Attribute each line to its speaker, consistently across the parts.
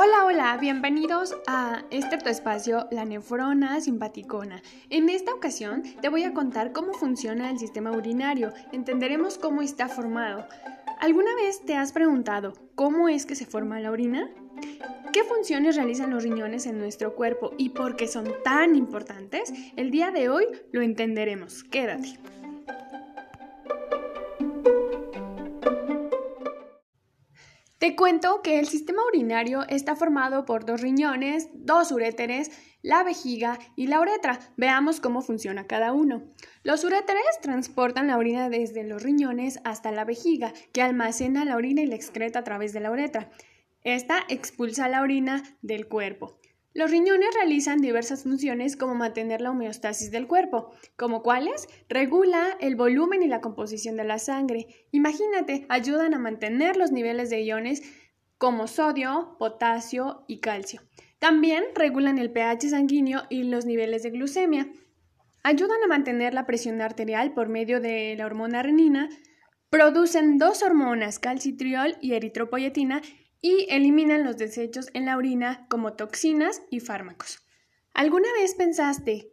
Speaker 1: Hola, hola, bienvenidos a este tu espacio, la nefrona simpaticona. En esta ocasión te voy a contar cómo funciona el sistema urinario, entenderemos cómo está formado. ¿Alguna vez te has preguntado cómo es que se forma la orina? ¿Qué funciones realizan los riñones en nuestro cuerpo y por qué son tan importantes? El día de hoy lo entenderemos. Quédate. Te cuento que el sistema urinario está formado por dos riñones, dos uréteres, la vejiga y la uretra. Veamos cómo funciona cada uno. Los uréteres transportan la orina desde los riñones hasta la vejiga, que almacena la orina y la excreta a través de la uretra. Esta expulsa la orina del cuerpo. Los riñones realizan diversas funciones como mantener la homeostasis del cuerpo, como cuáles regula el volumen y la composición de la sangre. Imagínate, ayudan a mantener los niveles de iones como sodio, potasio y calcio. También regulan el pH sanguíneo y los niveles de glucemia. Ayudan a mantener la presión arterial por medio de la hormona renina. Producen dos hormonas, calcitriol y eritropoyetina, y eliminan los desechos en la orina como toxinas y fármacos. ¿Alguna vez pensaste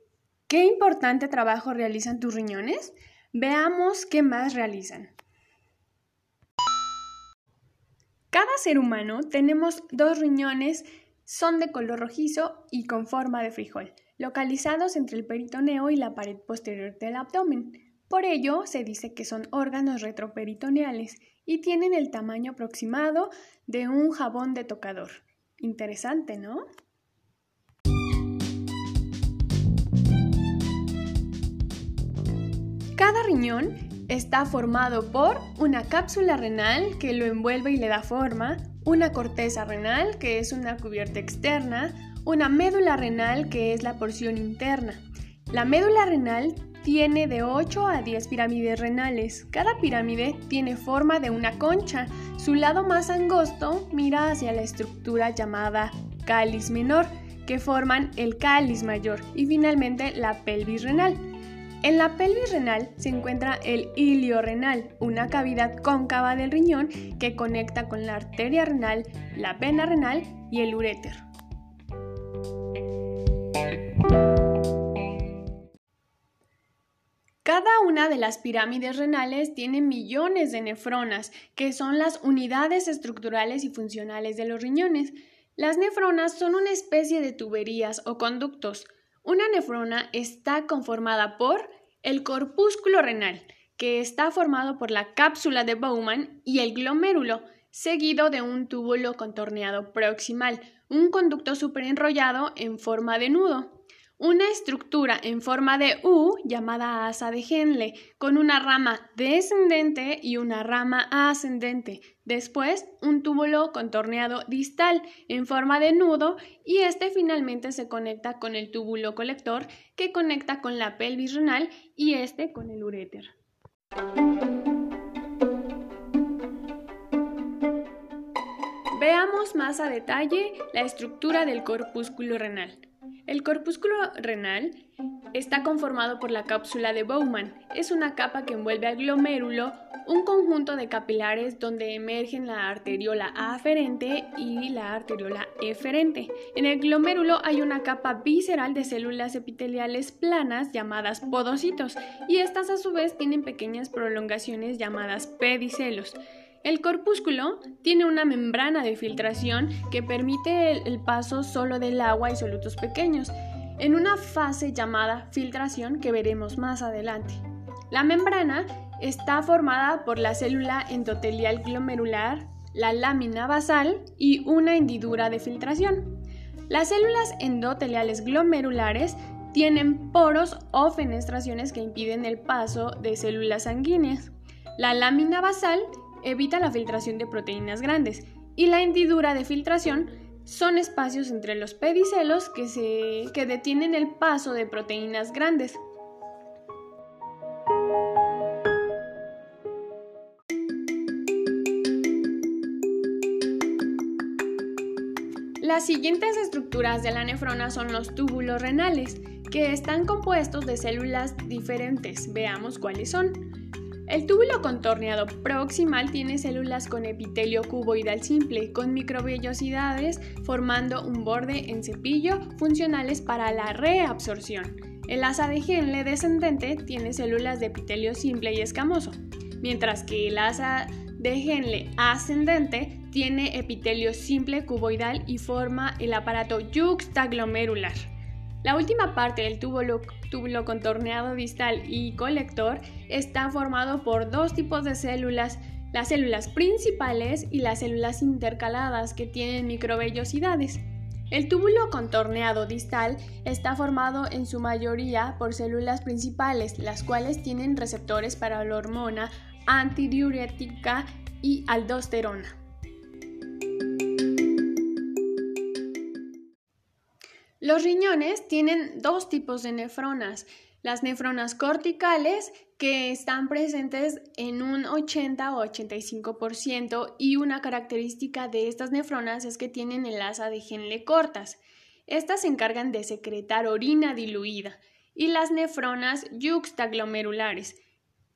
Speaker 1: qué importante trabajo realizan tus riñones? Veamos qué más realizan. Cada ser humano tenemos dos riñones, son de color rojizo y con forma de frijol, localizados entre el peritoneo y la pared posterior del abdomen. Por ello, se dice que son órganos retroperitoneales y tienen el tamaño aproximado de un jabón de tocador. Interesante, ¿no? Cada riñón está formado por una cápsula renal que lo envuelve y le da forma, una corteza renal que es una cubierta externa, una médula renal que es la porción interna. La médula renal tiene de 8 a 10 pirámides renales. Cada pirámide tiene forma de una concha. Su lado más angosto mira hacia la estructura llamada cáliz menor, que forman el cáliz mayor, y finalmente la pelvis renal. En la pelvis renal se encuentra el ilio renal, una cavidad cóncava del riñón que conecta con la arteria renal, la vena renal y el uréter. Cada una de las pirámides renales tiene millones de nefronas, que son las unidades estructurales y funcionales de los riñones. Las nefronas son una especie de tuberías o conductos. Una nefrona está conformada por el corpúsculo renal, que está formado por la cápsula de Bowman y el glomérulo, seguido de un túbulo contorneado proximal, un conducto superenrollado en forma de nudo. Una estructura en forma de U llamada asa de Henle, con una rama descendente y una rama ascendente. Después, un túbulo contorneado distal en forma de nudo y este finalmente se conecta con el túbulo colector que conecta con la pelvis renal y este con el uréter. Veamos más a detalle la estructura del corpúsculo renal. El corpúsculo renal está conformado por la cápsula de Bowman. Es una capa que envuelve al glomérulo, un conjunto de capilares donde emergen la arteriola aferente y la arteriola eferente. En el glomérulo hay una capa visceral de células epiteliales planas llamadas podocitos y estas a su vez tienen pequeñas prolongaciones llamadas pedicelos. El corpúsculo tiene una membrana de filtración que permite el, paso solo del agua y solutos pequeños, en una fase llamada filtración que veremos más adelante. La membrana está formada por la célula endotelial glomerular, la lámina basal y una hendidura de filtración. Las células endoteliales glomerulares tienen poros o fenestraciones que impiden el paso de células sanguíneas. La lámina basal evita la filtración de proteínas grandes y la hendidura de filtración son espacios entre los pedicelos que, se, que detienen el paso de proteínas grandes. Las siguientes estructuras de la nefrona son los túbulos renales, que están compuestos de células diferentes. Veamos cuáles son. El túbulo contorneado proximal tiene células con epitelio cuboidal simple, con microvellosidades formando un borde en cepillo funcionales para la reabsorción. El asa de Henle descendente tiene células de epitelio simple y escamoso, mientras que el asa de Henle ascendente tiene epitelio simple cuboidal y forma el aparato yuxtaglomerular. La última parte del túbulo, contorneado distal y colector está formado por dos tipos de células, las células principales y las células intercaladas que tienen microvellosidades. El túbulo contorneado distal está formado en su mayoría por células principales, las cuales tienen receptores para la hormona antidiurética y aldosterona. Los riñones tienen dos tipos de nefronas. Las nefronas corticales, que están presentes en un 80 o 85%, y una característica de estas nefronas es que tienen el asa de Henle cortas. Estas se encargan de secretar orina diluida. Y las nefronas yuxtaglomerulares,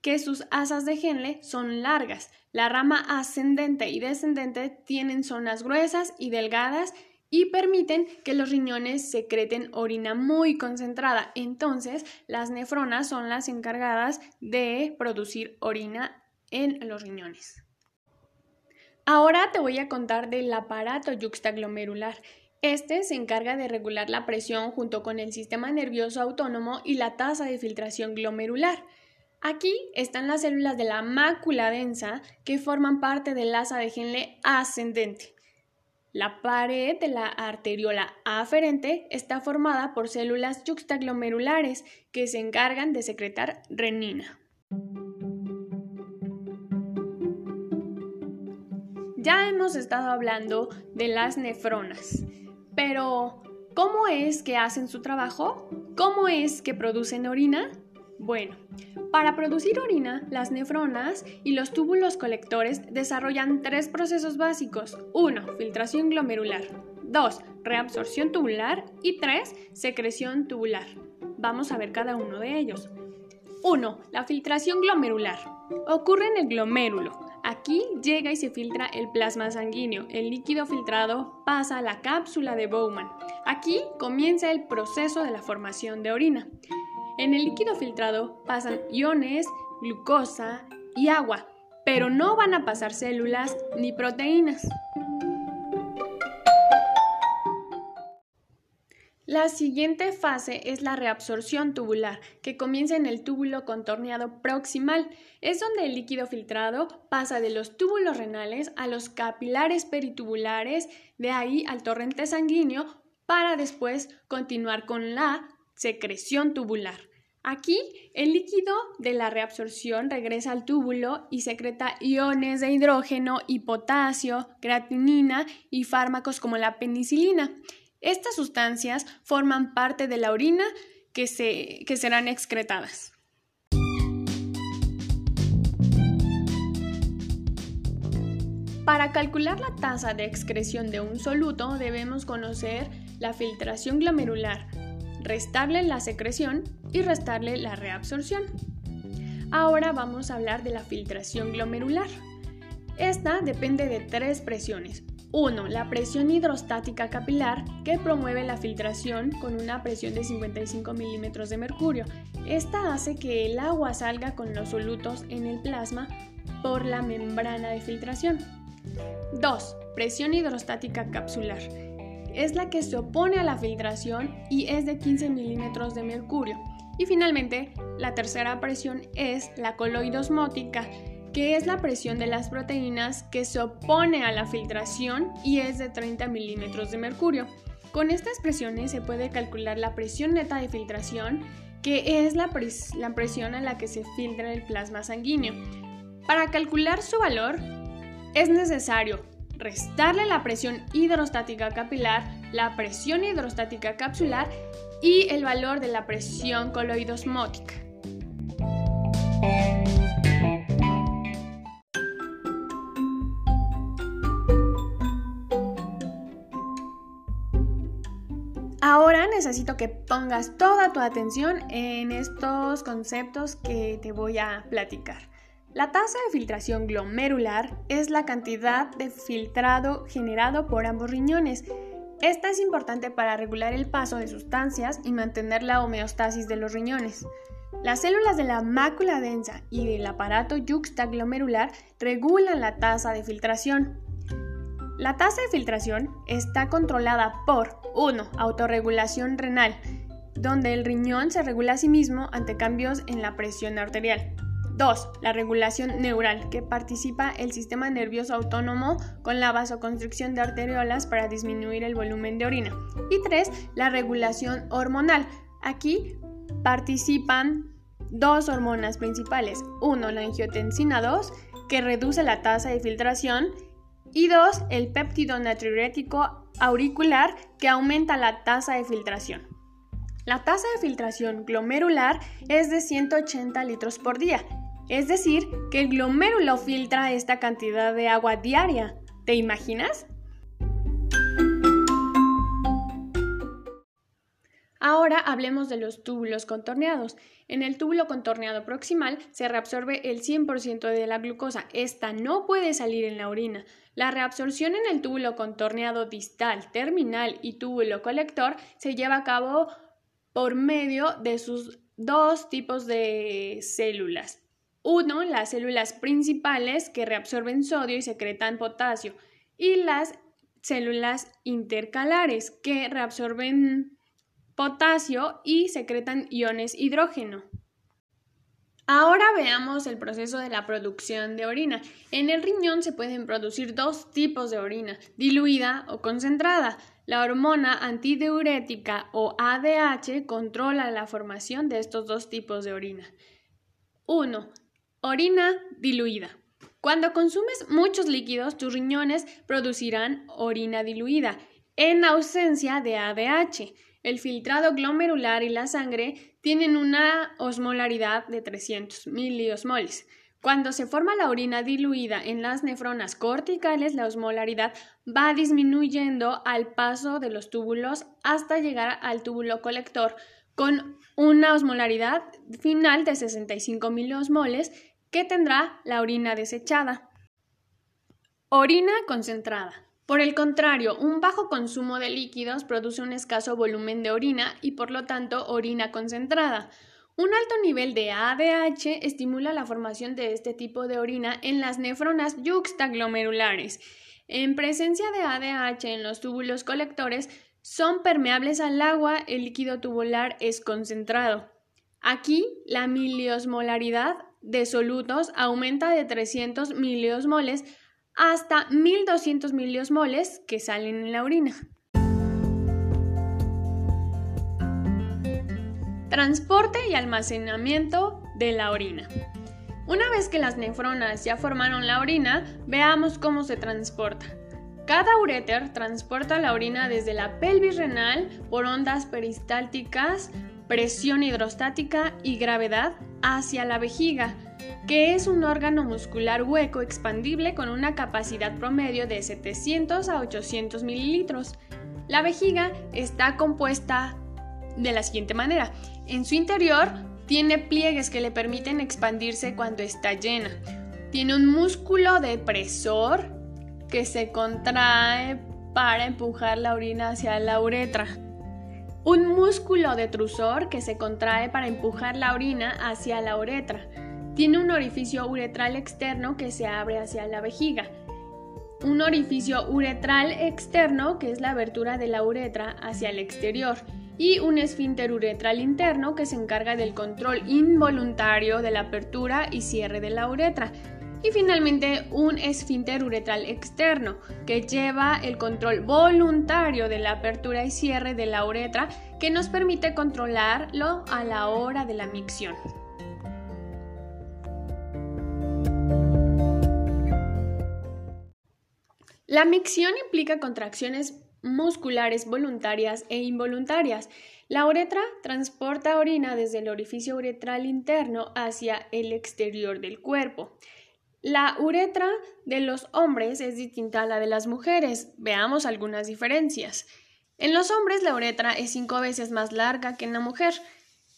Speaker 1: que sus asas de Henle son largas. La rama ascendente y descendente tienen zonas gruesas y delgadas y permiten que los riñones secreten orina muy concentrada. Entonces, las nefronas son las encargadas de producir orina en los riñones. Ahora te voy a contar del aparato yuxtaglomerular. Este se encarga de regular la presión junto con el sistema nervioso autónomo y la tasa de filtración glomerular. Aquí están las células de la mácula densa que forman parte del asa de Henle ascendente. La pared de la arteriola aferente está formada por células yuxtaglomerulares que se encargan de secretar renina. Ya hemos estado hablando de las nefronas, pero ¿cómo es que hacen su trabajo? ¿Cómo es que producen orina? Bueno, para producir orina, las nefronas y los túbulos colectores desarrollan tres procesos básicos. 1. Filtración glomerular. 2. Reabsorción tubular. Y 3. Secreción tubular. Vamos a ver cada uno de ellos. 1. La filtración glomerular. Ocurre en el glomérulo. Aquí llega y se filtra el plasma sanguíneo. El líquido filtrado pasa a la cápsula de Bowman. Aquí comienza el proceso de la formación de orina. En el líquido filtrado pasan iones, glucosa y agua, pero no van a pasar células ni proteínas. La siguiente fase es la reabsorción tubular, que comienza en el túbulo contorneado proximal. Es donde el líquido filtrado pasa de los túbulos renales a los capilares peritubulares, de ahí al torrente sanguíneo, para después continuar con la secreción tubular. Aquí, el líquido de la reabsorción regresa al túbulo y secreta iones de hidrógeno y potasio, creatinina y fármacos como la penicilina. Estas sustancias forman parte de la orina que, que serán excretadas. Para calcular la tasa de excreción de un soluto debemos conocer la filtración glomerular, restarle la secreción y restarle la reabsorción. Ahora vamos a hablar de la filtración glomerular. Esta depende de tres presiones. 1. La presión hidrostática capilar, que promueve la filtración con una presión de 55 milímetros de mercurio. Esta hace que el agua salga con los solutos en el plasma por la membrana de filtración. 2. Presión hidrostática capsular es la que se opone a la filtración y es de 15 milímetros de mercurio. Y finalmente, la tercera presión es la coloidosmótica, que es la presión de las proteínas que se opone a la filtración y es de 30 milímetros de mercurio. Con estas presiones se puede calcular la presión neta de filtración, que es la, la presión a la que se filtra el plasma sanguíneo. Para calcular su valor, es necesario restarle la presión hidrostática capilar, la presión hidrostática capsular y el valor de la presión coloidosmótica. Ahora necesito que pongas toda tu atención en estos conceptos que te voy a platicar. La tasa de filtración glomerular es la cantidad de filtrado generado por ambos riñones. Esta es importante para regular el paso de sustancias y mantener la homeostasis de los riñones. Las células de la mácula densa y del aparato yuxtaglomerular regulan la tasa de filtración. La tasa de filtración está controlada por 1. Autorregulación renal, donde el riñón se regula a sí mismo ante cambios en la presión arterial. 2. La regulación neural, que participa el sistema nervioso autónomo con la vasoconstricción de arteriolas para disminuir el volumen de orina. Y 3. La regulación hormonal. Aquí participan dos hormonas principales. 1. La angiotensina 2, que reduce la tasa de filtración. Y 2. El péptido natriurético auricular, que aumenta la tasa de filtración. La tasa de filtración glomerular es de 180 litros por día es decir, que el glomérulo filtra esta cantidad de agua diaria. ¿Te imaginas? Ahora hablemos de los túbulos contorneados. En el túbulo contorneado proximal se reabsorbe el 100% de la glucosa. Esta no puede salir en la orina. La reabsorción en el túbulo contorneado distal, terminal y túbulo colector se lleva a cabo por medio de sus dos tipos de células, uno, las células principales que reabsorben sodio y secretan potasio. Y las células intercalares que reabsorben potasio y secretan iones hidrógeno. Ahora veamos el proceso de la producción de orina. En el riñón se pueden producir dos tipos de orina, diluida o concentrada. La hormona antidiurética o ADH controla la formación de estos dos tipos de orina. 1. Orina diluida. Cuando consumes muchos líquidos, tus riñones producirán orina diluida en ausencia de ADH. El filtrado glomerular y la sangre tienen una osmolaridad de 300 miliosmoles. Cuando se forma la orina diluida en las nefronas corticales, la osmolaridad va disminuyendo al paso de los túbulos hasta llegar al túbulo colector con una osmolaridad final de 65 miliosmoles ¿Qué tendrá la orina desechada. Orina concentrada. Por el contrario, un bajo consumo de líquidos produce un escaso volumen de orina y por lo tanto orina concentrada. Un alto nivel de ADH estimula la formación de este tipo de orina en las nefronas yuxtaglomerulares. En presencia de ADH en los túbulos colectores, son permeables al agua, el líquido tubular es concentrado. Aquí, la miliosmolaridad de solutos aumenta de 300 miliosmoles hasta 1200 miliosmoles que salen en la orina. Transporte y almacenamiento de la orina. Una vez que las nefronas ya formaron la orina, veamos cómo se transporta. Cada uréter transporta la orina desde la pelvis renal por ondas peristálticas presión hidrostática y gravedad hacia la vejiga, que es un órgano muscular hueco expandible con una capacidad promedio de 700 a 800 mililitros. La vejiga está compuesta de la siguiente manera. En su interior tiene pliegues que le permiten expandirse cuando está llena. Tiene un músculo depresor que se contrae para empujar la orina hacia la uretra un músculo detrusor que se contrae para empujar la orina hacia la uretra. Tiene un orificio uretral externo que se abre hacia la vejiga. Un orificio uretral externo que es la abertura de la uretra hacia el exterior y un esfínter uretral interno que se encarga del control involuntario de la apertura y cierre de la uretra y finalmente un esfínter uretral externo que lleva el control voluntario de la apertura y cierre de la uretra que nos permite controlarlo a la hora de la micción. La micción implica contracciones musculares voluntarias e involuntarias. La uretra transporta orina desde el orificio uretral interno hacia el exterior del cuerpo. La uretra de los hombres es distinta a la de las mujeres. Veamos algunas diferencias. En los hombres la uretra es cinco veces más larga que en la mujer.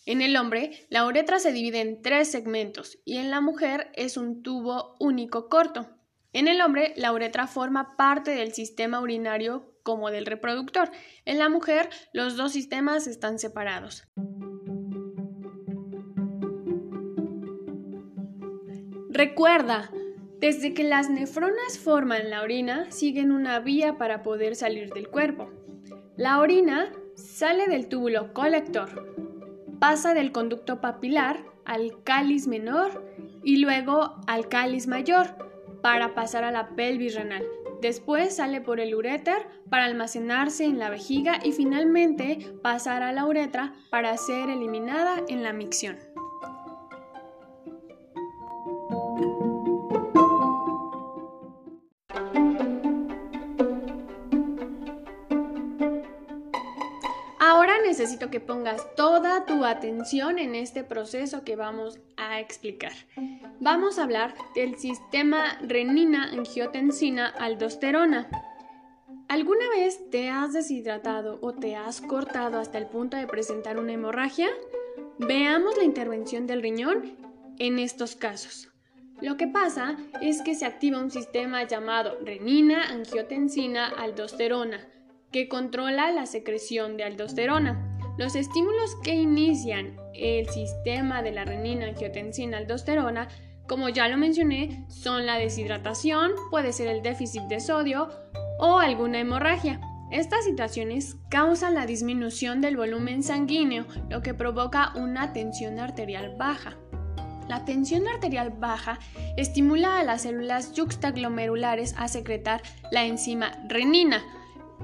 Speaker 1: En el hombre, la uretra se divide en tres segmentos y en la mujer es un tubo único corto. En el hombre, la uretra forma parte del sistema urinario como del reproductor. En la mujer, los dos sistemas están separados. Recuerda, desde que las nefronas forman la orina, siguen una vía para poder salir del cuerpo. La orina sale del túbulo colector, pasa del conducto papilar al cáliz menor y luego al cáliz mayor para pasar a la pelvis renal. Después sale por el uréter para almacenarse en la vejiga y finalmente pasar a la uretra para ser eliminada en la micción. Necesito que pongas toda tu atención en este proceso que vamos a explicar. Vamos a hablar del sistema renina-angiotensina-aldosterona. ¿Alguna vez te has deshidratado o te has cortado hasta el punto de presentar una hemorragia? Veamos la intervención del riñón en estos casos. Lo que pasa es que se activa un sistema llamado renina-angiotensina-aldosterona que controla la secreción de aldosterona. Los estímulos que inician el sistema de la renina, angiotensina, aldosterona, como ya lo mencioné, son la deshidratación, puede ser el déficit de sodio o alguna hemorragia. Estas situaciones causan la disminución del volumen sanguíneo, lo que provoca una tensión arterial baja. La tensión arterial baja estimula a las células yuxtaglomerulares a secretar la enzima renina,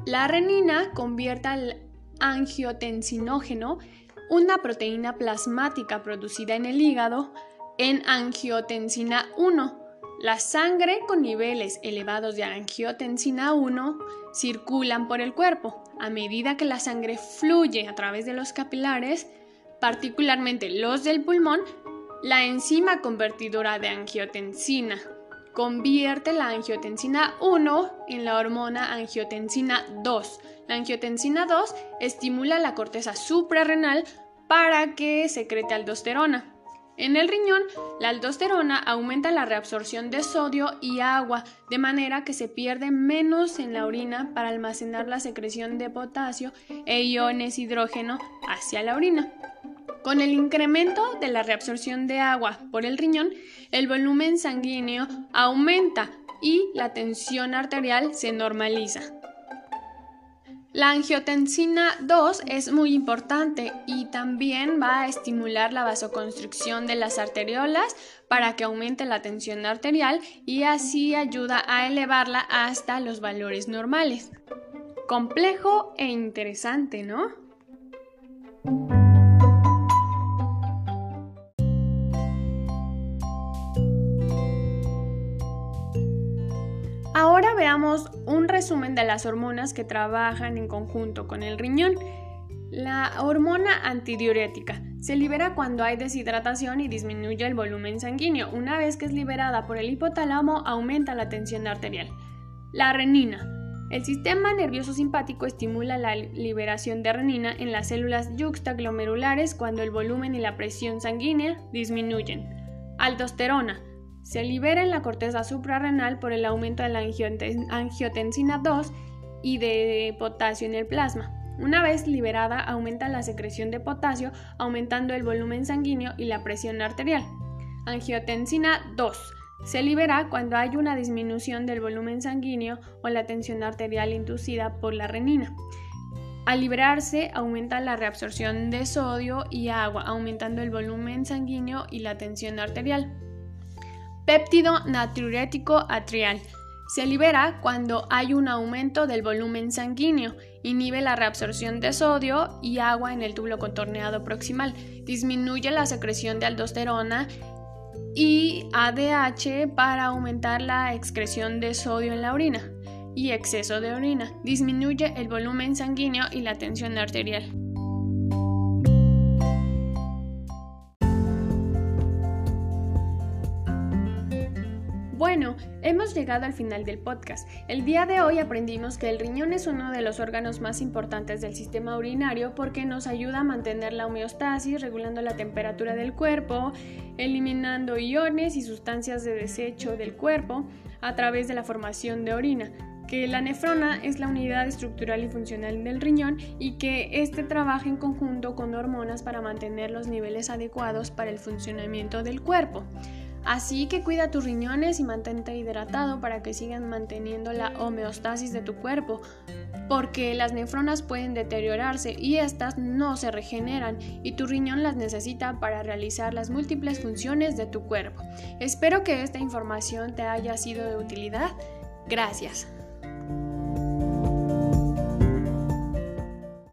Speaker 1: la renina convierte al angiotensinógeno, una proteína plasmática producida en el hígado, en angiotensina 1. La sangre con niveles elevados de angiotensina 1 circulan por el cuerpo. A medida que la sangre fluye a través de los capilares, particularmente los del pulmón, la enzima convertidora de angiotensina convierte la angiotensina 1 en la hormona angiotensina 2. La angiotensina 2 estimula la corteza suprarrenal para que secrete aldosterona. En el riñón, la aldosterona aumenta la reabsorción de sodio y agua, de manera que se pierde menos en la orina para almacenar la secreción de potasio e iones hidrógeno hacia la orina. Con el incremento de la reabsorción de agua por el riñón, el volumen sanguíneo aumenta y la tensión arterial se normaliza. La angiotensina 2 es muy importante y también va a estimular la vasoconstricción de las arteriolas para que aumente la tensión arterial y así ayuda a elevarla hasta los valores normales. Complejo e interesante, ¿no? Veamos un resumen de las hormonas que trabajan en conjunto con el riñón. La hormona antidiurética se libera cuando hay deshidratación y disminuye el volumen sanguíneo. Una vez que es liberada por el hipotálamo, aumenta la tensión arterial. La renina. El sistema nervioso simpático estimula la liberación de renina en las células yuxtaglomerulares cuando el volumen y la presión sanguínea disminuyen. Aldosterona se libera en la corteza suprarrenal por el aumento de la angiotensina 2 y de potasio en el plasma. Una vez liberada, aumenta la secreción de potasio, aumentando el volumen sanguíneo y la presión arterial. Angiotensina 2 se libera cuando hay una disminución del volumen sanguíneo o la tensión arterial inducida por la renina. Al liberarse, aumenta la reabsorción de sodio y agua, aumentando el volumen sanguíneo y la tensión arterial. Péptido natriurético atrial. Se libera cuando hay un aumento del volumen sanguíneo, inhibe la reabsorción de sodio y agua en el túbulo contorneado proximal, disminuye la secreción de aldosterona y ADH para aumentar la excreción de sodio en la orina y exceso de orina, disminuye el volumen sanguíneo y la tensión arterial. Bueno, hemos llegado al final del podcast. El día de hoy aprendimos que el riñón es uno de los órganos más importantes del sistema urinario porque nos ayuda a mantener la homeostasis, regulando la temperatura del cuerpo, eliminando iones y sustancias de desecho del cuerpo a través de la formación de orina que la nefrona es la unidad estructural y funcional del riñón y que éste trabaja en conjunto con hormonas para mantener los niveles adecuados para el funcionamiento del cuerpo. Así que cuida tus riñones y mantente hidratado para que sigan manteniendo la homeostasis de tu cuerpo, porque las nefronas pueden deteriorarse y estas no se regeneran y tu riñón las necesita para realizar las múltiples funciones de tu cuerpo. Espero que esta información te haya sido de utilidad. Gracias.